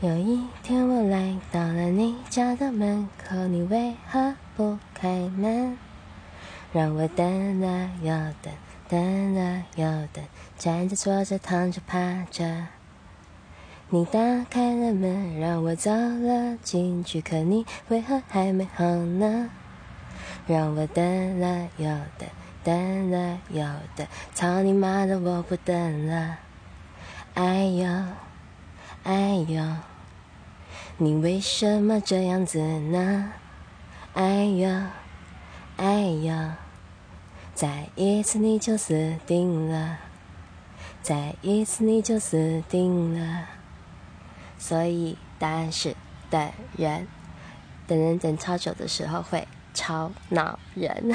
有一天我来到了你家的门口，你为何不开门？让我等了又等，等了又等，站着坐着躺着趴着。你打开了门，让我走了进去，可你为何还没好呢？让我等了又等，等了又等，操你妈的，我不等了！哎呦，你为什么这样子呢？哎呦，哎呦，再一次你就死定了，再一次你就死定了。所以答案是等人，等人等超久的时候会超恼人。